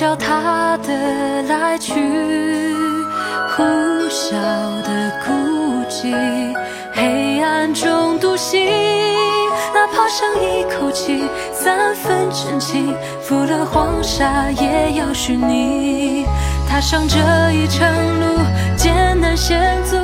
的来去，呼啸的孤寂，黑暗中独行。哪怕剩一口气，三分真情，赴了黄沙也要寻你。踏上这一程路，艰难险阻，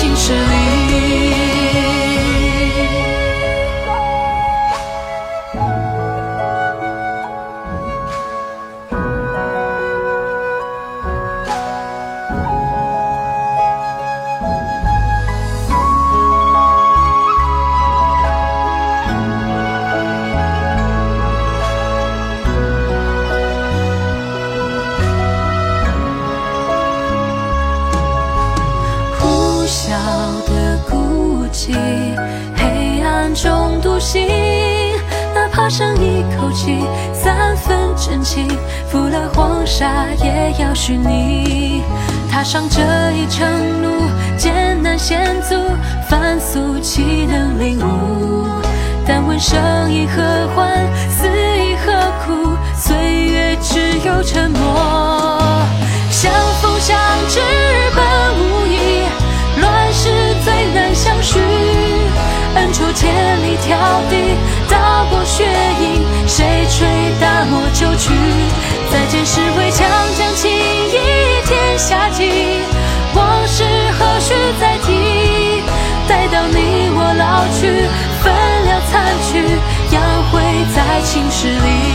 在青史里。心。哪怕剩一口气，三分真情，赴了黄沙也要寻你。踏上这一程路，艰难险阻，凡俗岂能领悟？但问生亦何欢，死亦何苦？岁月只有沉默。恩仇千里迢递，刀光血影，谁吹大漠旧曲？再见时为强将情义天下计，往事何须再提？待到你我老去，分了残躯，扬灰在青史里。